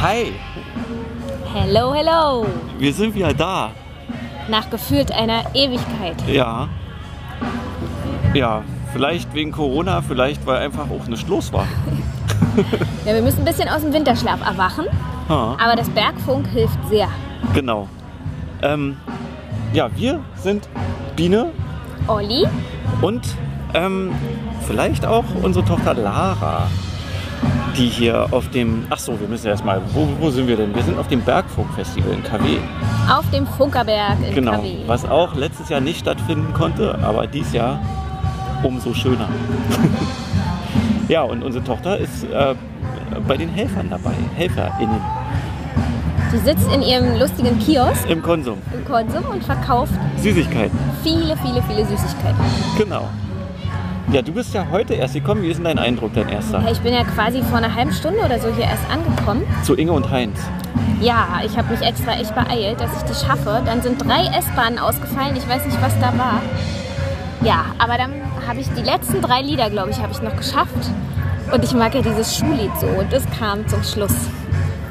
Hi, Hello, hello. wir sind wieder da. Nach gefühlt einer Ewigkeit. Ja. Ja, vielleicht wegen Corona, vielleicht weil einfach auch nicht los war. Ja, wir müssen ein bisschen aus dem Winterschlaf erwachen, Ha, aber das Bergfunk hilft sehr. genau. Ähm, ja, wir sind Biene Olli, und ähm, vielleicht auch unsere Tochter Lara, die hier auf dem. Ach so, wir müssen erstmal. Wo, wo sind wir denn? Wir sind auf dem Bergfunkfestival in KW. auf dem Funkerberg in Genau. KW. Was auch letztes Jahr nicht stattfinden konnte, aber dies Jahr umso schöner. ja, und unsere Tochter ist äh, bei den Helfern dabei, HelferInnen Die sitzt in ihrem lustigen Kiosk im Konsum. im Konsum und verkauft Süßigkeiten, viele, viele, viele Süßigkeiten. genau. Ja, du bist ja heute erst gekommen. Wie ist denn dein Eindruck, dein erster? Ich bin ja quasi vor einer halben Stunde oder so hier erst angekommen. Zu Inge und Heinz. Ja, ich habe mich extra echt beeilt, dass ich das schaffe. Dann sind drei S-Bahnen ausgefallen. Ich weiß nicht, was da war. Ja, aber dann habe ich die letzten drei Lieder, glaube ich, habe ich noch geschafft. Und ich mag ja dieses Schullied so. Und das kam zum Schluss,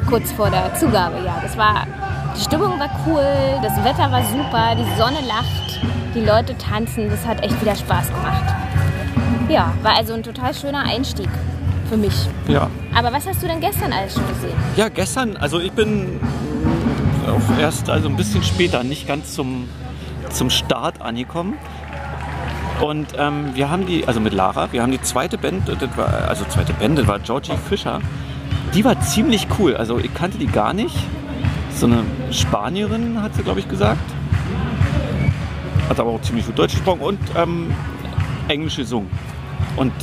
kurz vor der Zugabe. Ja, das war, die Stimmung war cool, das Wetter war super, die Sonne lacht, die Leute tanzen. Das hat echt wieder Spaß gemacht. Ja, war also ein total schöner Einstieg für mich. Ja. Aber was hast du denn gestern alles schon gesehen? Ja, gestern, also ich bin erst also ein bisschen später, nicht ganz zum, zum Start angekommen. Und ähm, wir haben die, also mit Lara, wir haben die zweite Band, das war, also zweite Band, das war Georgie Fischer. Die war ziemlich cool. Also ich kannte die gar nicht. So eine Spanierin, hat sie, glaube ich, gesagt. Hat aber auch ziemlich gut Deutsch gesprochen und ähm, Englisch gesungen. Und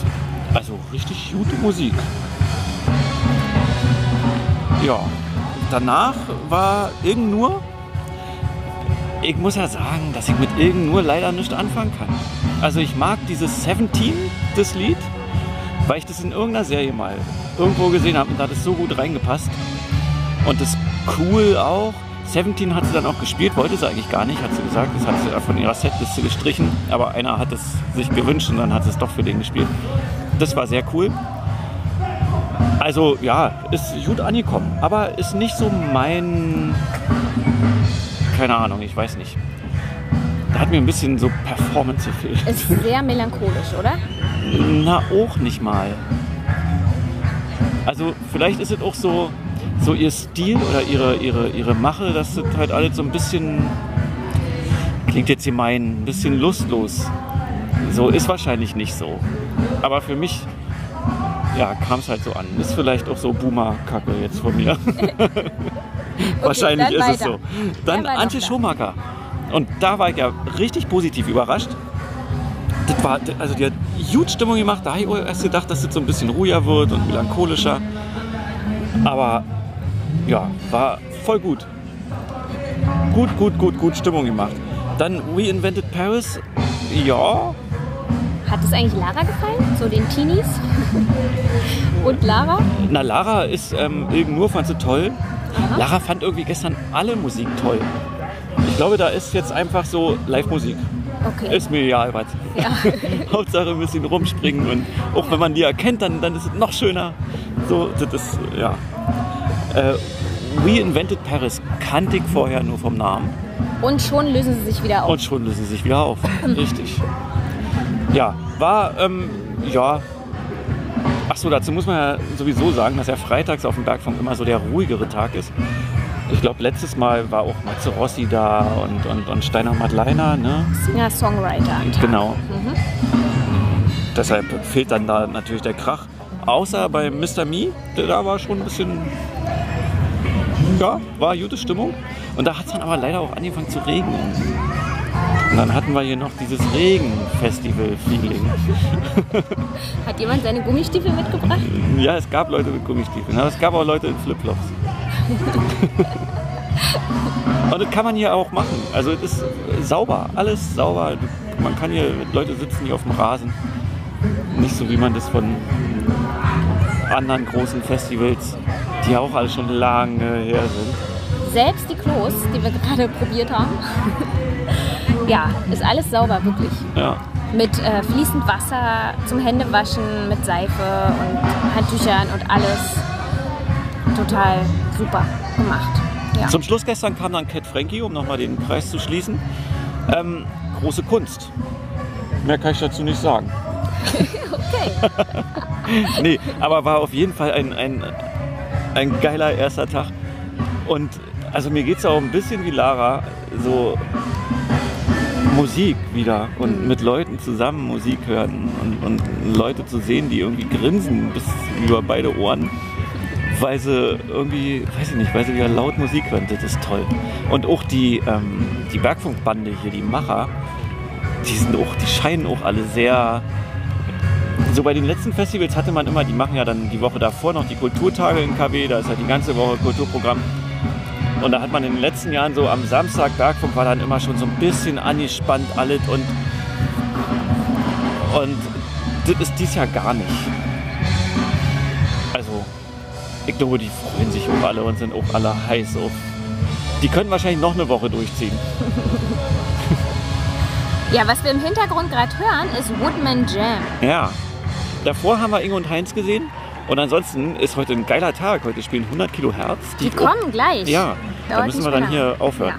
also richtig gute Musik. Ja, danach war Irgend nur. Ich muss ja sagen, dass ich mit Irgend nur leider nicht anfangen kann. Also ich mag dieses 17, das Lied, weil ich das in irgendeiner Serie mal irgendwo gesehen habe und da hat es so gut reingepasst. Und das cool auch. 17 hat sie dann auch gespielt, wollte sie eigentlich gar nicht, hat sie gesagt. Das hat sie von ihrer Setliste gestrichen. Aber einer hat es sich gewünscht und dann hat sie es doch für den gespielt. Das war sehr cool. Also ja, ist gut angekommen, aber ist nicht so mein. Keine Ahnung, ich weiß nicht. Da hat mir ein bisschen so Performance gefehlt. Ist sehr melancholisch, oder? Na, auch nicht mal. Also vielleicht ist es auch so, so ihr Stil oder ihre, ihre, ihre Mache, das halt alles so ein bisschen, klingt jetzt gemein, ein bisschen lustlos. So ist wahrscheinlich nicht so. Aber für mich, ja, kam es halt so an. Ist vielleicht auch so Boomer-Kacke jetzt von mir. wahrscheinlich dann ist es weiter. so. Dann Antje da? Schumacher. Und da war ich ja richtig positiv überrascht. Das war, also die hat gut Stimmung gemacht. Da habe ich erst gedacht, dass das so ein bisschen ruhiger wird und melancholischer. Aber ja, war voll gut. Gut, gut, gut, gut Stimmung gemacht. Dann We Invented Paris. Ja, Hat es eigentlich Lara gefallen? So den Teenies? Und Lara? na Lara ist ähm, irgend nur fand sie toll. Lara fand irgendwie gestern alle Musik toll. Ich glaube, da ist jetzt einfach so Live-Musik. Okay. Ist mir egal was. Ja. Hauptsache ein bisschen rumspringen und auch wenn man die erkennt, dann, dann ist es noch schöner. So, das ist, ja. Äh, We Invented Paris kannte ich vorher nur vom Namen Und schon lösen sie sich wieder auf. und schon lösen sie sich wieder auf. Richtig. Ja, war, ähm, ja. Achso, dazu muss man ja sowieso sagen, dass ja freitags auf dem Bergfunk immer so der ruhigere Tag ist. Ich glaube, letztes Mal war auch Matze Rossi da und, und, und Steiner Madleiner, ne? Singer-Songwriter. am Tag. Genau. Deshalb fehlt dann da natürlich der Krach. Außer bei Mr. Me, der da war schon ein bisschen. Ja, war gute Stimmung. Und da hat es dann aber leider auch angefangen zu regnen. Und dann hatten wir hier noch dieses Regenfestival-Feeling. Hat jemand seine Gummistiefel mitgebracht? Ja, es gab Leute mit Gummistiefeln, aber es gab auch Leute in Flipflops. Und das kann man hier auch machen. Also es ist sauber, alles sauber. Man kann hier, Leute sitzen hier auf dem Rasen. Nicht so wie man das von anderen großen Festivals, die auch alle schon lange her sind. Selbst die Klos, die wir gerade probiert haben. ja, ist alles sauber, wirklich. Ja. Mit äh, fließend Wasser zum Händewaschen, mit Seife und Handtüchern und alles. Total super gemacht. Ja. Zum Schluss gestern kam dann Cat Frankie, um nochmal den Kreis zu schließen. Ähm, große Kunst. Mehr kann ich dazu nicht sagen. okay. nee, aber war auf jeden Fall ein, ein, ein geiler erster Tag. Und also mir geht es auch ein bisschen wie Lara, so Musik wieder und mit Leuten zusammen Musik hören und, und Leute zu sehen, die irgendwie grinsen bis über beide Ohren, weil sie irgendwie, weiß ich nicht, weil sie wieder laut Musik hören, das ist toll. Und auch die, ähm, die Bergfunkbande hier, die Macher, die sind auch, die scheinen auch alle sehr so bei den letzten Festivals hatte man immer, die machen ja dann die Woche davor noch die Kulturtage in KW, da ist halt die ganze Woche Kulturprogramm. Und da hat man in den letzten Jahren so am Samstag Bergfunk war dann immer schon so ein bisschen angespannt alles und und das ist dies Jahr gar nicht. Also ich glaube, die freuen sich auch alle und sind auch alle heiß auf. Die können wahrscheinlich noch eine Woche durchziehen. Ja, was wir im Hintergrund gerade hören, ist Woodman Jam. Ja. Davor haben wir Ingo und Heinz gesehen. Und ansonsten ist heute ein geiler Tag. Heute spielen 100 Kilohertz. Die kommen gleich. Ja, da müssen wir dann mehr hier aufhören.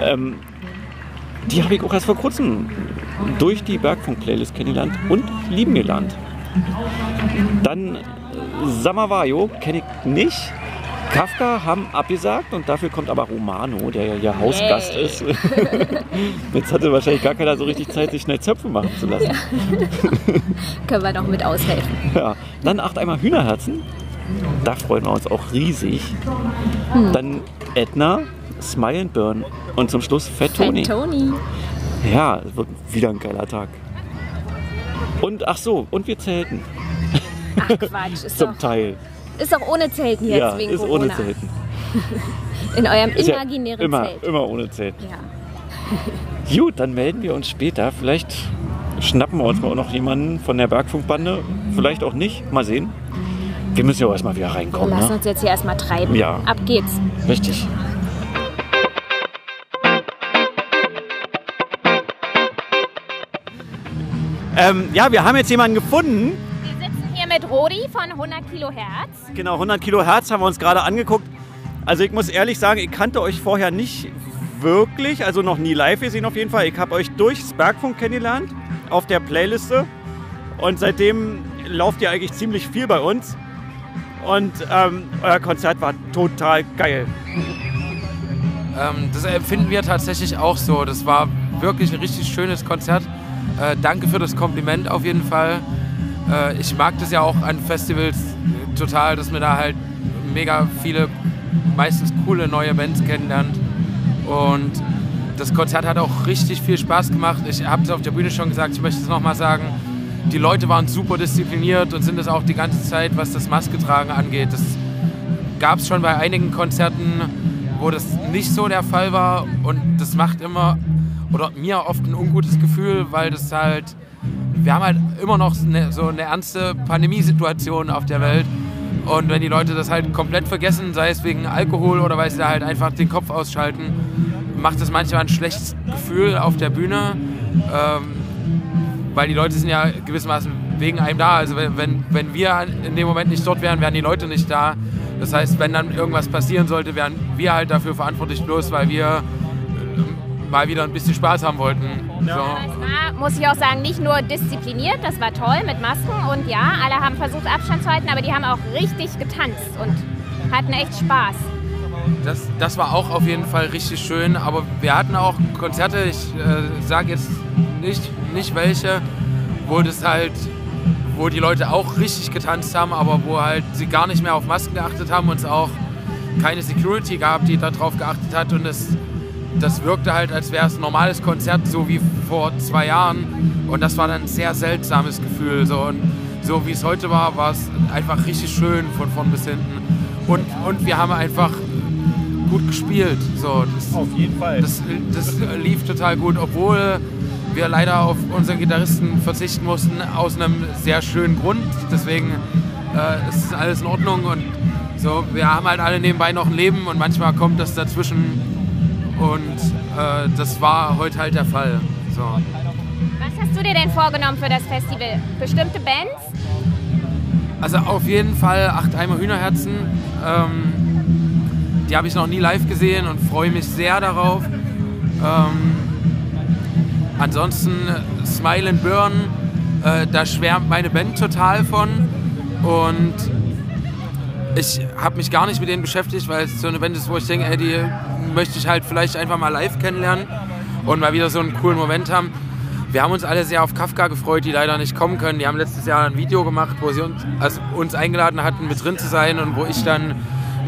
Ähm, die habe ich auch erst vor kurzem durch die Bergfunk-Playlist kennengelernt und lieben gelernt. Dann Samavayo kenne ich nicht. Kafka haben abgesagt und dafür kommt aber Romano, der ja hier Hausgast Yay. ist. Jetzt hatte wahrscheinlich gar keiner so richtig Zeit, sich schnell Zöpfe machen zu lassen. Können wir noch mit aushelfen. Ja, dann acht einmal Hühnerherzen. Da freuen wir uns auch riesig. Dann Edna, Smile and Burn und zum Schluss Fat Tony. Fat Tony. Ja, es wird wieder ein geiler Tag. Und ach so, und wir zelten Ach Quatsch, ist doch, zum Teil. Ist doch ohne Zelten jetzt ja, wegen ist Corona. ohne Zelten. In eurem Ist ja imaginären immer, Zelt. immer ohne Zelten. Ja. Gut, dann melden wir uns später. Vielleicht schnappen wir uns mal auch noch jemanden von der Bergfunkbande. Vielleicht auch nicht. Mal sehen. Wir müssen ja auch erstmal wieder Wir reinkommen. lassen Ne? uns jetzt hier erstmal treiben. Ja. Ab geht's. Richtig. Ähm, ja, wir haben jetzt jemanden gefunden. Mit Rodi von 100 Kilohertz. Genau, 100 Kilohertz haben wir uns gerade angeguckt. Also ich muss ehrlich sagen, ich kannte euch vorher nicht wirklich, also noch nie live gesehen auf jeden Fall. Ich habe euch durchs Bergfunk kennengelernt auf der Playliste und seitdem lauft ihr eigentlich ziemlich viel bei uns. Und ähm, euer Konzert war total geil. Ähm, das empfinden wir tatsächlich auch so. Das war wirklich ein richtig schönes Konzert. Äh, danke für das Kompliment auf jeden Fall. Äh, ich mag das ja auch an Festivals total, dass man da halt mega viele, meistens coole neue Bands kennenlernt. Und das Konzert hat auch richtig viel Spaß gemacht. Ich habe es auf der Bühne schon gesagt, ich möchte es nochmal sagen. Die Leute waren super diszipliniert und sind es auch die ganze Zeit, was das Masketragen angeht. Das gab es schon bei einigen Konzerten, wo das nicht so der Fall war. Und das macht immer oder mir oft ein ungutes Gefühl, weil das halt, wir haben halt immer noch eine, so eine ernste Pandemiesituation auf der Welt. Und wenn die Leute das halt komplett vergessen, sei es wegen Alkohol oder weil sie da halt einfach den Kopf ausschalten, macht das manchmal ein schlechtes Gefühl auf der Bühne. Ähm, weil die Leute sind ja gewissermaßen wegen einem da. Also wenn, wenn, wir in dem Moment nicht dort wären, wären die Leute nicht da. Das heißt, wenn dann irgendwas passieren sollte, wären wir halt dafür verantwortlich, bloß weil wir mal wieder ein bisschen Spaß haben wollten. So. Es war, muss ich auch sagen, nicht nur diszipliniert, das war toll mit Masken und ja, alle haben versucht Abstand zu halten, aber die haben auch richtig getanzt und hatten echt Spaß. Das, das war auch auf jeden Fall richtig schön, aber wir hatten auch Konzerte, ich äh, sage jetzt nicht, nicht welche, wo das halt, wo die Leute auch richtig getanzt haben, aber wo halt sie gar nicht mehr auf Masken geachtet haben und es auch keine Security gab, die darauf geachtet hat und es, das wirkte halt, als wäre es ein normales Konzert, so wie vor zwei Jahren und das war dann ein sehr seltsames Gefühl so und so wie es heute war, war es einfach richtig schön von vorn bis hinten und, und wir haben einfach gut gespielt. So, das, Auf jeden Fall. das, das lief total gut, obwohl wir leider auf unseren Gitarristen verzichten mussten, aus einem sehr schönen Grund. Deswegen äh, ist alles in Ordnung und so, wir haben halt alle nebenbei noch ein Leben und manchmal kommt das dazwischen und äh, das war heute halt der Fall. So. Was hast du dir denn vorgenommen für das Festival? Bestimmte Bands? Also auf jeden Fall acht Eimer Hühnerherzen. Ähm, die habe ich noch nie live gesehen und freue mich sehr darauf. Ähm, ansonsten Smile and Burn, äh, da schwärmt meine Band total von. Und ich habe mich gar nicht mit denen beschäftigt, weil es so eine Band ist, wo ich denke, ey, die möchte ich halt vielleicht einfach mal live kennenlernen und mal wieder so einen coolen Moment haben. Wir haben uns alle sehr auf Kafka gefreut, die leider nicht kommen können. Die haben letztes Jahr ein Video gemacht, wo sie uns, also uns eingeladen hatten, mit drin zu sein und wo ich dann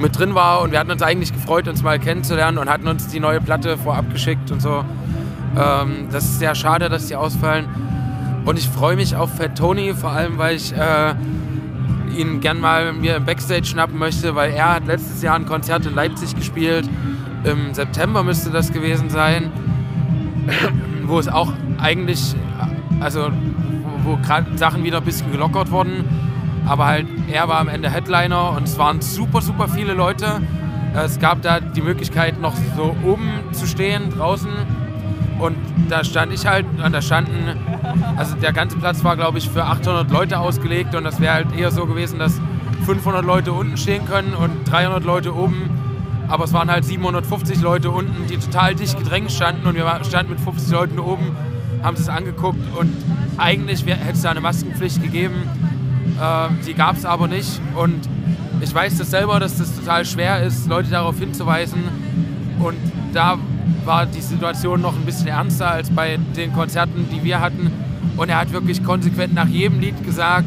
mit drin war. Und wir hatten uns eigentlich gefreut, uns mal kennenzulernen und hatten uns die neue Platte vorab geschickt und so. Ähm, das ist sehr schade, dass die ausfallen. Und ich freue mich auf Fat Tony, vor allem weil ich äh, ihn gern mal mir im Backstage schnappen möchte, weil er hat letztes Jahr ein Konzert in Leipzig gespielt. Im September müsste das gewesen sein, wo es auch eigentlich, also wo, gerade Sachen wieder ein bisschen gelockert wurden. Aber halt, er war am Ende Headliner und es waren super, super viele Leute. Es gab da die Möglichkeit, noch so oben zu stehen, draußen. Und da stand ich halt, und da standen, also der ganze Platz war, glaube ich, für 800 Leute ausgelegt. Und das wäre halt eher so gewesen, dass 500 Leute unten stehen können und 300 Leute oben. Aber es waren halt 750 Leute unten, die total dicht gedrängt standen. Und wir standen mit 50 Leuten oben, haben es angeguckt. Und eigentlich hätte es da eine Maskenpflicht gegeben. Ähm, die gab es aber nicht. Und ich weiß das selber, dass das total schwer ist, Leute darauf hinzuweisen. Und da war die Situation noch ein bisschen ernster als bei den Konzerten, die wir hatten. Und er hat wirklich konsequent nach jedem Lied gesagt,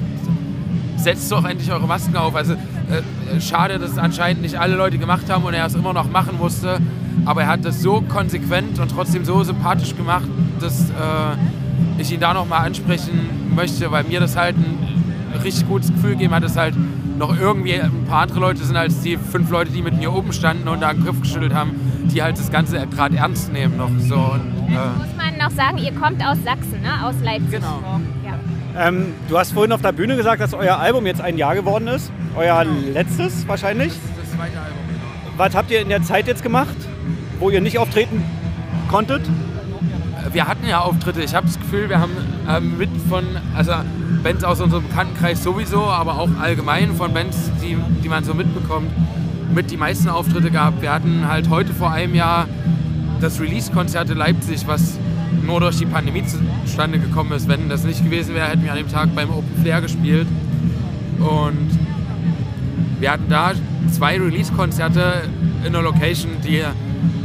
setzt doch endlich eure Masken auf. Also äh, schade, dass es anscheinend nicht alle Leute gemacht haben und er es immer noch machen musste. Aber er hat das so konsequent und trotzdem so sympathisch gemacht, dass äh, ich ihn da nochmal ansprechen möchte, weil mir das halt ein richtig gutes Gefühl gegeben hat, dass halt noch irgendwie ein paar andere Leute sind als die fünf Leute, die mit mir oben standen und da einen Griff geschüttelt haben, die halt das Ganze gerade ernst nehmen noch. So, und, äh, Muss man noch sagen, ihr kommt aus Sachsen, ne? aus Leipzig. Genau. Ähm, du hast vorhin auf der Bühne gesagt, dass euer Album jetzt ein Jahr geworden ist. Euer letztes wahrscheinlich. das zweite Album, genau. Was habt ihr in der Zeit jetzt gemacht, wo ihr nicht auftreten konntet? wir hatten ja Auftritte. Ich habe das Gefühl, wir haben ähm, mit von, also Bands aus unserem Bekanntenkreis sowieso, aber auch allgemein von Bands, die, die man so mitbekommt, mit die meisten Auftritte gehabt. Wir hatten halt heute vor einem Jahr das Release-Konzert in Leipzig, was nur durch die Pandemie zustande gekommen ist. Wenn das nicht gewesen wäre, hätten wir an dem Tag beim Open Flair gespielt. Und wir hatten da zwei Release-Konzerte in einer Location, die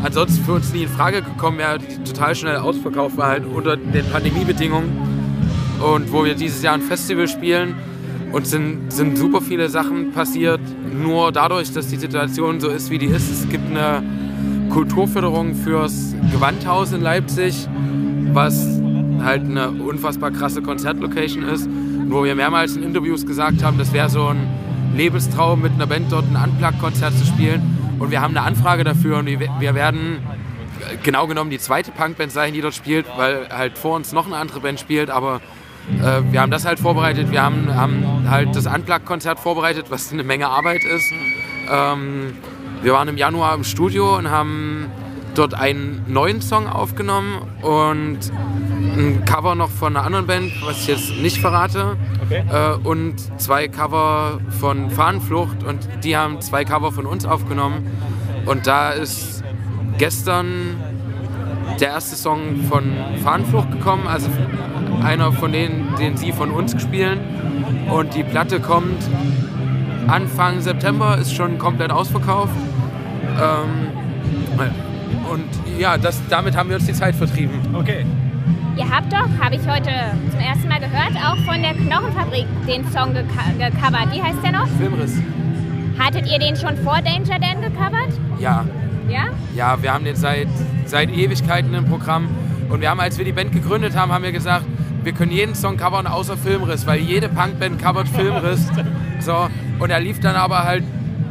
ansonsten für uns nie in Frage gekommen wäre, die total schnell ausverkauft war, halt unter den Pandemiebedingungen. Und wo wir dieses Jahr ein Festival spielen und sind, sind super viele Sachen passiert, nur dadurch, dass die Situation so ist, wie die ist. Es gibt eine Kulturförderung fürs Gewandhaus in Leipzig, was halt eine unfassbar krasse Konzertlocation ist, wo wir mehrmals in Interviews gesagt haben, das wäre so ein Lebenstraum, mit einer Band dort ein Unplugged-Konzert zu spielen. Und wir haben eine Anfrage dafür und wir werden genau genommen die zweite Punkband sein, die dort spielt, weil halt vor uns noch eine andere Band spielt, aber äh, wir haben das halt vorbereitet. Wir haben, haben halt das Unplugged-Konzert vorbereitet, was eine Menge Arbeit ist. Ähm, wir waren im Januar im Studio und haben dort einen neuen Song aufgenommen und ein Cover noch von einer anderen Band, was ich jetzt nicht verrate. Okay. Äh, und zwei Cover von Fahnenflucht und die haben zwei Cover von uns aufgenommen. Und da ist gestern der erste Song von Fahnenflucht gekommen, also einer von denen, den sie von uns spielen. Und die Platte kommt Anfang September, ist schon komplett ausverkauft. Ähm, und ja, das, damit haben wir uns die Zeit vertrieben. Okay. Ihr habt doch, habe ich heute zum ersten Mal gehört, auch von der Knochenfabrik den Song gecovert. Wie heißt der noch? Filmriss. Hattet ihr den schon vor Danger Dan gecovert? Ja, Ja? ja, wir haben den seit, seit Ewigkeiten im Programm. Und wir haben, als wir die Band gegründet haben, haben wir gesagt, wir können jeden Song covern außer Filmriss, weil jede Punkband covert Filmriss. So, und er lief dann aber halt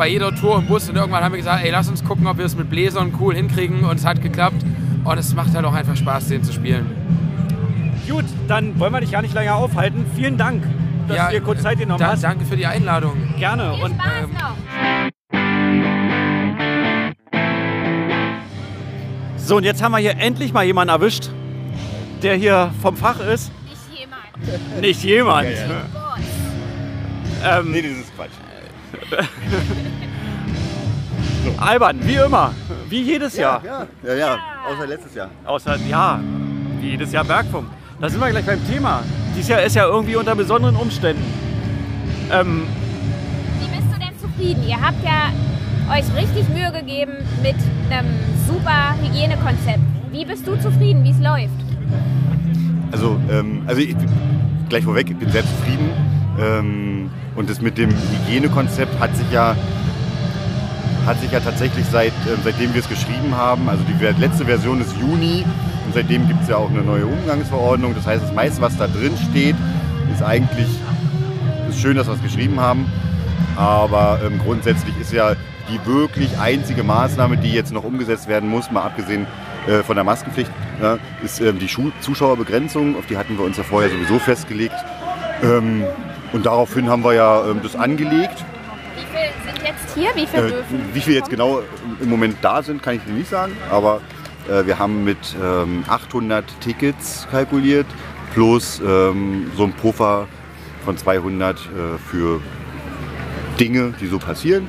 bei jeder Tour im Bus und irgendwann haben wir gesagt, ey, lass uns gucken, ob wir es mit Bläsern cool hinkriegen und es hat geklappt. Und es macht halt auch einfach Spaß, den zu spielen. Gut, dann wollen wir dich gar nicht länger aufhalten. Vielen Dank, dass du dir kurz Zeit genommen da, hast. Danke für die Einladung. Gerne. Viel Und Spaß ähm, noch. so, und jetzt haben wir hier endlich mal jemanden erwischt, der hier vom Fach ist. Nicht jemand. Nicht jemand. Boah. Ähm, Nee, das ist Quatsch. Albern, wie immer. Wie jedes Jahr. Ja, ja, ja, außer letztes Jahr. Außer, ja, wie jedes Jahr Bergfunk. Da sind wir gleich beim Thema. Dieses Jahr ist ja irgendwie unter besonderen Umständen. Ähm, Wie bist du denn zufrieden? Ihr habt ja euch richtig Mühe gegeben mit einem super Hygienekonzept. Wie bist du zufrieden, wie es läuft? Also, ähm, also ich, gleich vorweg, ich bin sehr zufrieden. Ähm, und das mit dem Hygienekonzept hat sich ja, hat sich ja tatsächlich seit, ähm, seitdem wir es geschrieben haben, also die letzte Version ist Juni und seitdem gibt es ja auch eine neue Umgangsverordnung. Das heißt, das meiste, was da drin steht, ist eigentlich ist schön, dass wir es geschrieben haben. Aber ähm, grundsätzlich ist ja die wirklich einzige Maßnahme, die jetzt noch umgesetzt werden muss, mal abgesehen äh, von der Maskenpflicht, ja, ist ähm, die Schu Zuschauerbegrenzung. Auf die hatten wir uns ja vorher sowieso festgelegt. Ähm, und daraufhin haben wir ja ähm, das angelegt. Wie viele sind jetzt hier? Wie viele Äh, dürfen? wie viele jetzt genau im Moment da sind, kann ich dir nicht sagen. Aber äh, wir haben mit ähm, 800 Tickets kalkuliert plus ähm, so ein Puffer von 200 äh, für Dinge, die so passieren,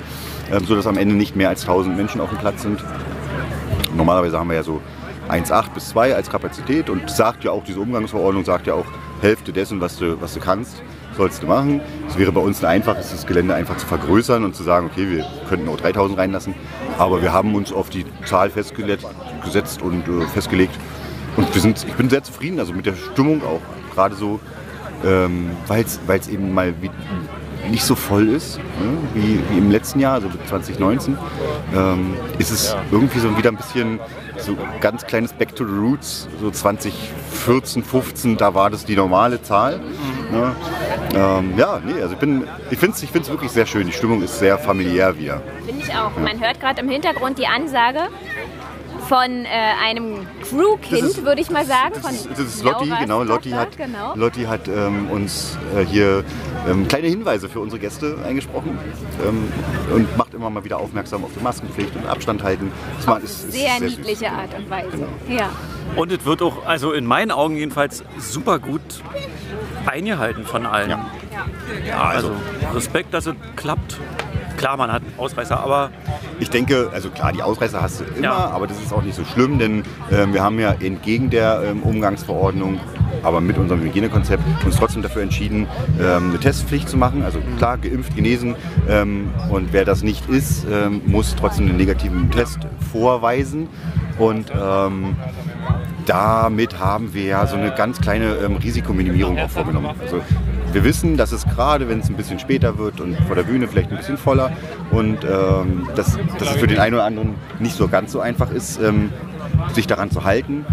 ähm, sodass am Ende nicht mehr als 1000 Menschen auf dem Platz sind. Normalerweise haben wir ja so 1,8 bis 2 als Kapazität und sagt ja auch, diese Umgangsverordnung sagt ja auch, Hälfte dessen, was du, was du kannst, sollst du machen. Es wäre bei uns ein einfaches, das Gelände einfach zu vergrößern und zu sagen, okay, wir könnten auch 3000 reinlassen, aber wir haben uns auf die Zahl festgelegt, gesetzt und äh, festgelegt. Und wir sind, ich bin sehr zufrieden, also mit der Stimmung auch, gerade so, ähm, weil es eben mal wie, nicht so voll ist ne, wie, wie im letzten Jahr, also 2019, ähm, ist es irgendwie so wieder ein bisschen so ganz kleines Back to the Roots, so 2014, 15, da war das die normale Zahl. Ne? Ähm, ja, nee, also ich, bin- ich finde es ich find's wirklich sehr schön, die Stimmung ist sehr familiär wieder. Finde ich auch. Man hört gerade im Hintergrund die Ansage von äh, einem Crewkind, würde ich mal sagen. Das ist, das ist Lotti, genau. Lotti hat, genau. Lotti hat ähm, uns äh, hier ähm, kleine Hinweise für unsere Gäste eingesprochen ähm, und macht immer mal wieder aufmerksam auf die Maskenpflicht und Abstand halten. Das Auf ist- ist sehr, süß. niedliche Art und Weise. Ja. und es wird auch, also in meinen Augen jedenfalls, super gut eingehalten von allen. Ja. Ja, also Respekt, dass es klappt. Klar, man hat Ausreißer, aber Ich denke, also klar, die Ausreißer hast du immer, Ja. aber das ist auch nicht so schlimm, denn ähm, wir haben ja entgegen der ähm, Umgangsverordnung, aber mit unserem Hygienekonzept uns trotzdem dafür entschieden, ähm, eine Testpflicht zu machen. Also klar, geimpft, genesen ähm, und wer das nicht ist, ähm, muss trotzdem einen negativen Test vorweisen und damit haben wir ja so eine ganz kleine Risikominimierung auch vorgenommen. Also wir wissen, dass es gerade, wenn es ein bisschen später wird und vor der Bühne vielleicht ein bisschen voller und ähm, dass, dass es für den einen oder anderen nicht so ganz so einfach ist, ähm, sich daran zu halten.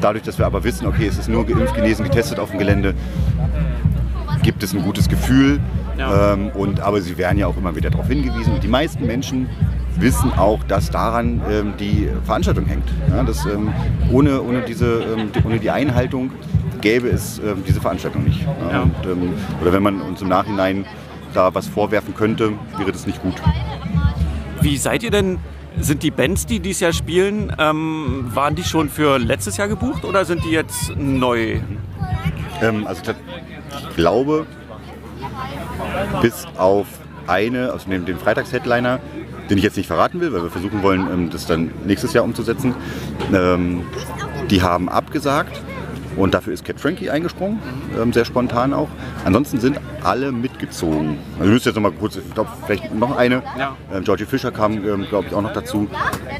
Dadurch, dass wir aber wissen, okay, es ist nur geimpft, genesen, getestet auf dem Gelände, gibt es ein gutes Gefühl. Ja. Ähm, und, aber sie werden ja auch immer wieder darauf hingewiesen. Und die meisten Menschen wissen auch, dass daran ähm, die Veranstaltung hängt. Ja, dass, ähm, ohne, ohne, diese, ähm, die, ohne die Einhaltung gäbe es ähm, diese Veranstaltung nicht. Ja, Ja. Und, ähm, oder wenn man uns im Nachhinein da was vorwerfen könnte, wäre das nicht gut. wie seid ihr denn? Sind die Bands, die dieses Jahr spielen, ähm, waren die schon für letztes Jahr gebucht oder sind die jetzt neu? Ähm, also ich glaube, bis auf eine, also den, den Freitags-Headliner, den ich jetzt nicht verraten will, weil wir versuchen wollen, ähm, das dann nächstes Jahr umzusetzen, ähm, die haben abgesagt. Und dafür ist Cat Frankie eingesprungen, ähm, sehr spontan auch. Ansonsten sind alle mitgezogen. Also wir müssen jetzt noch mal kurz, ich glaube, vielleicht noch eine. Ja. Ähm, Georgie Fischer kam, ähm, glaube ich, auch noch dazu.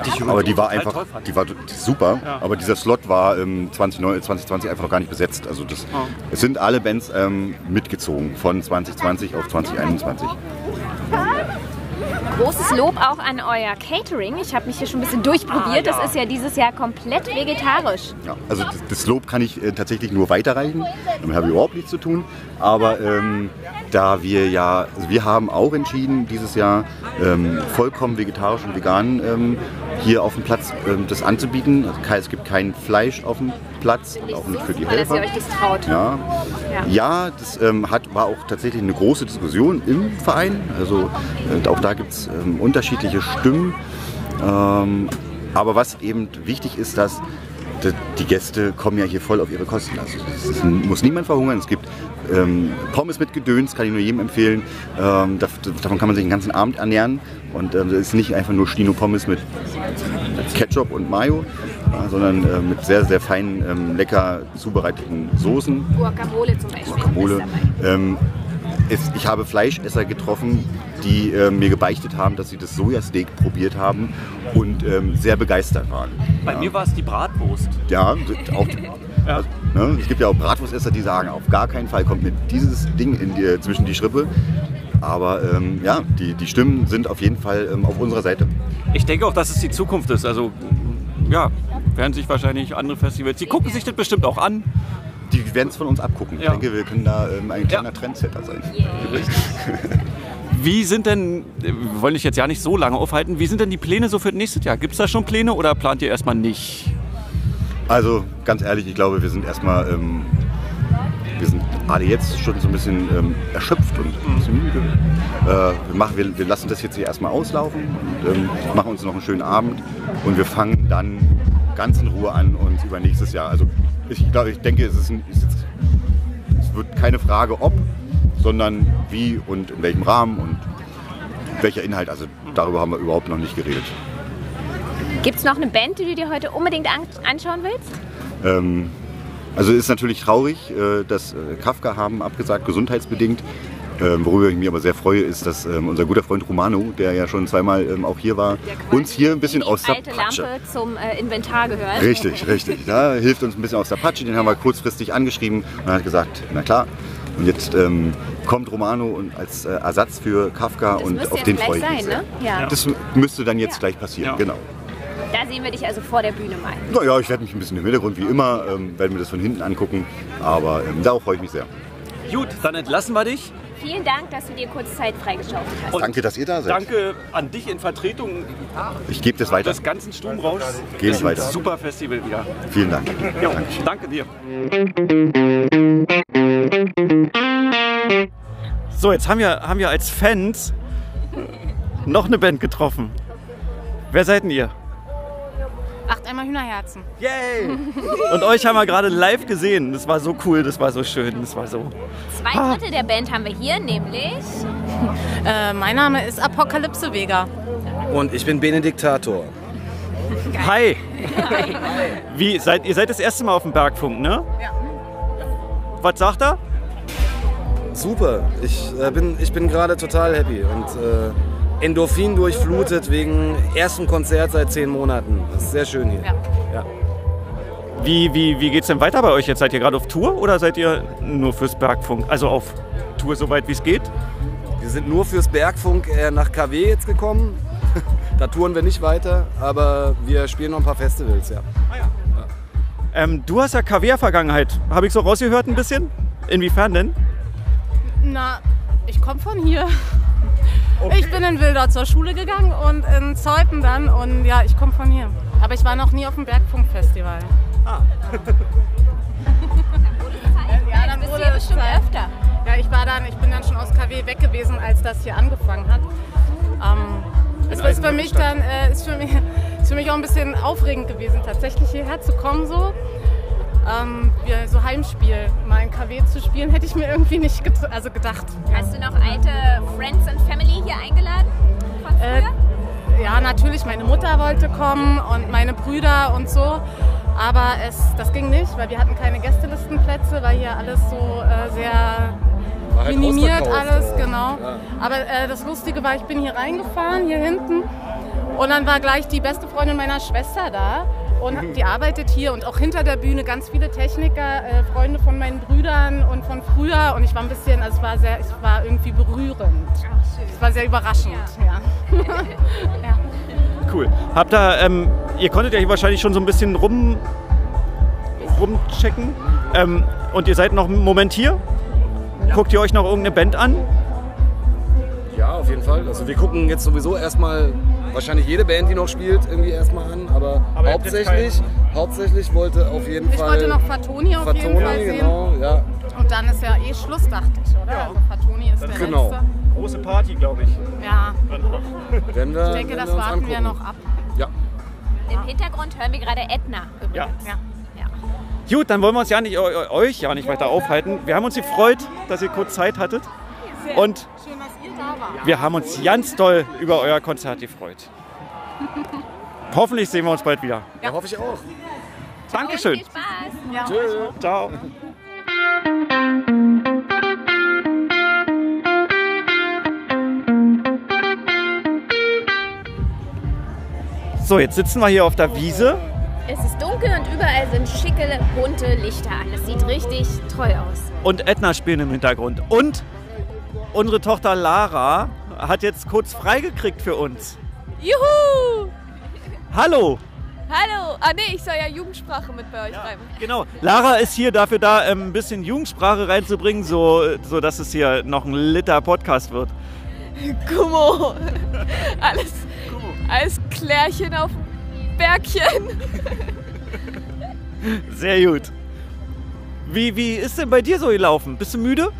ich aber die war einfach, die war super. Ja. Aber dieser Slot war ähm, 2019 2020 einfach noch gar nicht besetzt. Also das, Oh. es sind alle Bands ähm, mitgezogen von 2020 auf 2021. Großes Lob auch an euer Catering. Ich habe mich hier schon ein bisschen durchprobiert. Das ist ja dieses Jahr komplett vegetarisch. Ja, also das, das Lob kann ich äh, tatsächlich nur weiterreichen. Damit habe ich überhaupt nichts zu tun. Aber ähm, da wir ja, also wir haben auch entschieden, dieses Jahr ähm, vollkommen vegetarisch und vegan ähm, hier auf dem Platz ähm, das anzubieten. Also es gibt kein Fleisch auf dem Platz, auch nicht für die Super, dass ihr Helfer. euch das traut. Ja, Ja. ja das ähm, hat, war auch tatsächlich eine große Diskussion im Verein. Also äh, auch da gibt es ähm, unterschiedliche Stimmen. Ähm, aber was eben wichtig ist, dass die- die Gäste kommen ja hier voll auf ihre Kosten. Also es muss niemand verhungern. Es gibt ähm, Pommes mit Gedöns, kann ich nur jedem empfehlen. Ähm, dav- davon kann man sich den ganzen Abend ernähren. Und ähm, das ist nicht einfach nur Stino Pommes mit Ketchup und Mayo, äh, sondern äh, mit sehr, sehr feinen, ähm, lecker zubereiteten Soßen. Guacamole zum Beispiel. Guacamole. Ähm, es, ich habe Fleischesser getroffen, die äh, mir gebeichtet haben, dass sie das Sojasteak probiert haben und ähm, sehr begeistert waren. Bei mir war es die Bratwurst. Ja, auch, ne, es gibt ja auch Bratwurstesser, die sagen, auf gar keinen Fall kommt mir dieses Ding in die, zwischen die Schrippe. Aber ähm, ja, die, die Stimmen sind auf jeden Fall ähm, auf unserer Seite. Ich denke auch, dass es die Zukunft ist. Also ja, werden sich wahrscheinlich andere Festivals, die gucken sich das bestimmt auch an. Die werden es von uns abgucken. Ja. Ich denke, wir können da ähm, ein kleiner Ja. Trendsetter sein. Wie sind denn, wir wollen dich jetzt ja nicht so lange aufhalten, wie sind denn die Pläne so für nächstes Jahr? Gibt es da schon Pläne oder plant ihr erstmal nicht? Also ganz ehrlich, ich glaube, wir sind erstmal, ähm, wir sind alle jetzt schon so ein bisschen ähm, erschöpft und ein bisschen müde. Äh, wir, machen, wir, wir lassen das jetzt hier erstmal auslaufen und ähm, machen uns noch einen schönen Abend und wir fangen dann ganz in Ruhe an uns über nächstes Jahr. Also ich glaube, ich denke, es, ist ein, ist jetzt, es wird keine Frage ob, sondern wie und in welchem Rahmen und welcher Inhalt. Also darüber haben wir überhaupt noch nicht geredet. Gibt es noch eine Band, die du dir heute unbedingt an anschauen willst? Ähm, also ist natürlich traurig, äh, dass äh, Kafka haben abgesagt, gesundheitsbedingt. Ähm, worüber ich mich aber sehr freue, ist, dass ähm, unser guter Freund Romano, der ja schon zweimal ähm, auch hier war, uns hier ein bisschen die aus der alte Patsche. Lampe zum äh, Inventar gehört. Richtig, richtig. Da hilft uns ein bisschen aus der Patsche. Den haben wir kurzfristig angeschrieben und hat gesagt, na klar. Und jetzt ähm, kommt Romano und als äh, Ersatz für Kafka Das und müsste auf den freue ich mich sein, sehr. ne? Ja. Das müsste dann jetzt Ja. gleich passieren, Ja. genau. Da sehen wir dich also vor der Bühne mal. Naja, ich werde mich ein bisschen im Hintergrund wie immer, ähm, werde mir das von hinten angucken, aber ähm, darauf freue ich mich sehr. Gut, dann entlassen wir dich. Vielen Dank, dass du dir kurz Zeit freigeschaufelt hast. Und Danke, dass ihr da seid. Danke an dich in Vertretung Ich gebe das weiter. des ganzen Sturmrauschs. Geh Ist ein weiter. Super Festival wieder. Vielen Dank. Jo, danke dir. So, jetzt haben wir, haben wir als Fans noch eine Band getroffen. Wer seid denn ihr? Einmal Hühnerherzen. Yay! Und euch haben wir gerade live gesehen. Das war so cool, das war so schön, das war so. Zwei Drittel der Band haben wir hier, nämlich Äh, mein Name ist Apokalypse Vega. Und ich bin Benediktator. Hi! Wie, seid, ihr seid das erste Mal auf dem Bergfunk, ne? Ja. Was sagt er? Super. Ich äh, bin, ich bin gerade total happy und äh, Endorphin durchflutet wegen ersten Konzert seit zehn Monaten. Das ist sehr schön hier. Ja. Ja. Wie, wie, wie geht's denn weiter bei euch jetzt? Seid ihr gerade auf Tour oder seid ihr nur fürs Bergfunk? Also auf Tour soweit wie es geht? Wir sind nur fürs Bergfunk äh, nach KW jetzt gekommen. da touren wir nicht weiter, aber wir spielen noch ein paar Festivals, ja. Ähm, du hast ja KW-Vergangenheit. Habe ich so rausgehört ein bisschen? Inwiefern denn? Na, ich komme von hier. Ich bin in Wildau zur Schule gegangen und in Zeuthen dann und ja, ich komme von hier. Aber ich war noch nie auf dem Bergfunk-Festival. Ja, dann bist du wurde es bestimmt öfter. Ja, ich war dann, ich bin dann schon aus KW weg gewesen, als das hier angefangen hat. Ähm, es ist für mich dann, äh, ist für mich, ist für mich auch ein bisschen aufregend gewesen, tatsächlich hierher zu kommen so. Ähm, wir, so Heimspiel, mal in KW zu spielen, hätte ich mir irgendwie nicht get also gedacht. Hast du noch alte Friends and Family hier eingeladen? Von Äh, ja, natürlich, meine Mutter wollte kommen und meine Brüder und so. Aber es, das ging nicht, weil wir hatten keine Gästelistenplätze, weil hier alles so äh, sehr halt minimiert alles, auch. genau. Ja. Aber äh, das Lustige war, ich bin hier reingefahren, hier hinten. Und dann war gleich die beste Freundin meiner Schwester da. Und die arbeitet hier und auch hinter der Bühne ganz viele Techniker, äh, Freunde von meinen Brüdern und von früher und ich war ein bisschen, also es war sehr, es war irgendwie berührend. Es war sehr überraschend, ja. Cool. Habt ihr, ähm, ihr konntet ja hier wahrscheinlich schon so ein bisschen rum, rumchecken. Ähm, und ihr seid noch einen Moment hier? Guckt ihr euch noch irgendeine Band an? Ja, auf jeden Fall. Also wir gucken jetzt sowieso erstmal wahrscheinlich jede Band, die noch spielt, irgendwie erstmal an. Aber, Aber hauptsächlich, hauptsächlich wollte auf jeden Ich Fall. wollte noch Fatoni auf jeden Fatoni, Fall sehen. genau, ja. Und dann ist ja eh Schluss, dachte ich, oder? Also Fatoni ist der Genau. letzte. Große Party, glaube ich. Ja, Wenn wir, ich denke, wenn das wir uns warten wir angucken. noch ab. Ja. Im Hintergrund hören wir gerade Edna übrigens. Ja. Ja. Ja. Gut, dann wollen wir uns ja nicht, eu- eu- euch ja nicht weiter aufhalten. Wir haben uns gefreut, dass ihr kurz Zeit hattet. Und Schön, dass ihr da wart. wir haben uns ganz doll über euer Konzert gefreut. Hoffentlich sehen wir uns bald wieder. ja, hoffe ich auch. Dankeschön. Viel Spaß. Ja. Ciao. So, jetzt sitzen wir hier auf der Wiese. Es ist dunkel und überall sind schicke, bunte Lichter an. Es sieht richtig toll aus. und Edna spielen im Hintergrund. Und unsere Tochter Lara hat jetzt kurz freigekriegt für uns. Juhu! Hallo! Hallo! Ah nee, ich soll ja Jugendsprache mit bei euch schreiben. Genau. Lara ist hier dafür da, ähm, ein bisschen Jugendsprache reinzubringen, so, so dass es hier noch ein Liter Podcast wird. Gummo! Alles, alles Klärchen auf dem Bergchen. Sehr gut. Wie, wie ist denn bei dir so gelaufen? Bist du müde?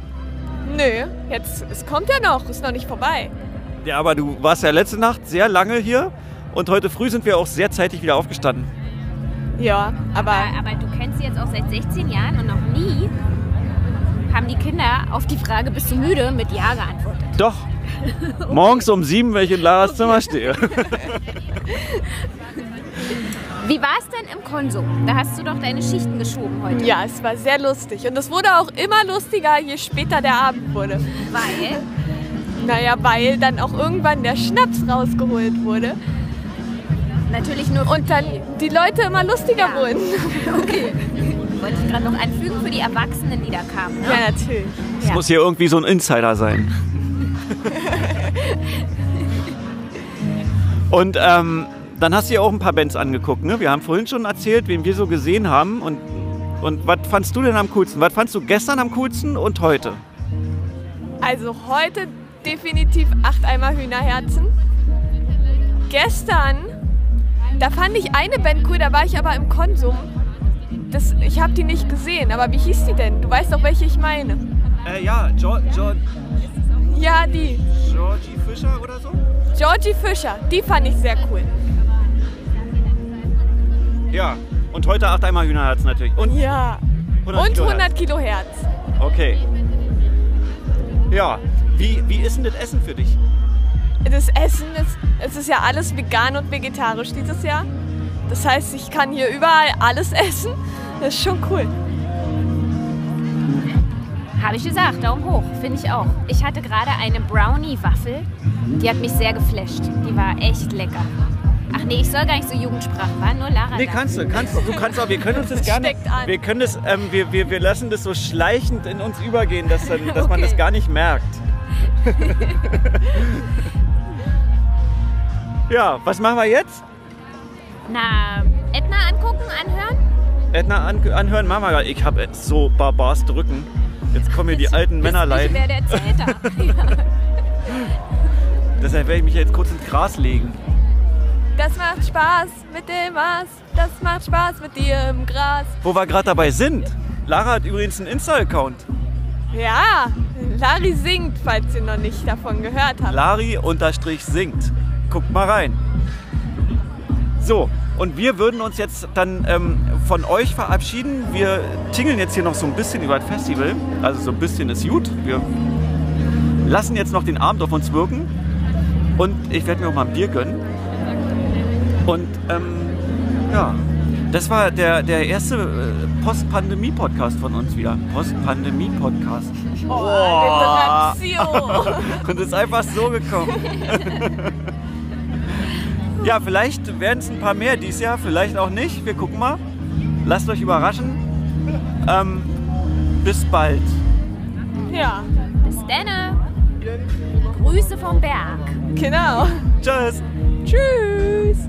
Nö, jetzt, es kommt ja noch, ist noch nicht vorbei. Ja, aber du warst ja letzte Nacht sehr lange hier und heute früh sind wir auch sehr zeitig wieder aufgestanden. Ja, aber Aber, aber du kennst sie jetzt auch seit 16 Jahren und noch nie haben die Kinder auf die Frage, bist du müde, mit Ja geantwortet. Doch. Morgens um sieben, wenn ich in Laras Zimmer stehe. Wie war es denn im Konsum? Da hast du doch deine Schichten geschoben heute. ja, es war sehr lustig. Und es wurde auch immer lustiger, je später der Abend wurde. Weil, Naja, weil dann auch irgendwann der Schnaps rausgeholt wurde natürlich nur für und dann die Leute immer lustiger Ja. wurden. die, wollte ich gerade noch anfügen, für die Erwachsenen, die da kamen. Ne? Ja, natürlich. Es muss hier irgendwie so ein Insider sein. Und ähm, dann hast du dir auch ein paar Bands angeguckt. Ne? Wir haben vorhin schon erzählt, wen wir so gesehen haben. Und, und was fandst du denn am coolsten? Was fandst du gestern am coolsten und heute? Also heute definitiv acht Eimer Hühnerherzen. Gestern, da fand ich eine Band cool, da war ich aber im Konsum. Das, ich habe die nicht gesehen, aber wie hieß die denn? Du weißt doch, welche ich meine. Äh, ja, jo jo Ja, die. Georgie Fischer oder so? Georgie Fischer, die fand ich sehr cool. Ja. Und heute acht einmal Hühnerherz natürlich. Und Ja. 100 Und Kilo 100 Kilo Herz. Okay. Ja. Wie, wie ist denn das Essen für dich? Das Essen, ist, es ist ja alles vegan und vegetarisch dieses Jahr. Das heißt, ich kann hier überall alles essen. Das ist schon cool. Habe ich gesagt, Daumen hoch, finde ich auch. Ich hatte gerade eine Brownie-Waffel, die hat mich sehr geflasht. Die war echt lecker. Ach nee, ich soll gar nicht so Jugendsprache, war nur Lara. Nee, da. kannst du, kannst du. Du kannst auch, wir können uns das gerne. Wir können das, ähm, wir, wir, wir lassen das so schleichend in uns übergehen, dass, dann, dass man das gar nicht merkt. ja, was machen wir jetzt? Na, Edna angucken, anhören? Edna an, anhören, machen wir grad. Ich habe so Barbars drücken. Jetzt kommen hier die alten Männerlein. Ich werde Zelter. ja. Deshalb werde ich mich jetzt kurz ins Gras legen. Das macht Spaß mit dem Maß. Das macht Spaß mit dir im Gras. Wo wir gerade dabei sind. Lara hat übrigens einen Insta-Account. Ja, Lari singt, falls ihr noch nicht davon gehört habt. Lari unterstrich singt. Guckt mal rein. So, und wir würden uns jetzt dann ähm, von euch verabschieden. Wir tingeln jetzt hier noch so ein bisschen über das Festival. Also so ein bisschen ist gut. Wir lassen jetzt noch den Abend auf uns wirken. Und ich werde mir auch mal ein Bier gönnen. Und ähm, ja, das war der, der erste äh, Post-Pandemie-Podcast von uns wieder. Post-Pandemie-Podcast. Oh, Alliteration. Und ist einfach so gekommen. Ja, vielleicht werden es ein paar mehr dieses Jahr, vielleicht auch nicht. Wir gucken mal. Lasst euch überraschen. Ähm, bis bald. Ja, Bis dann. Grüße vom Berg. genau. Tschüss. Tschüss.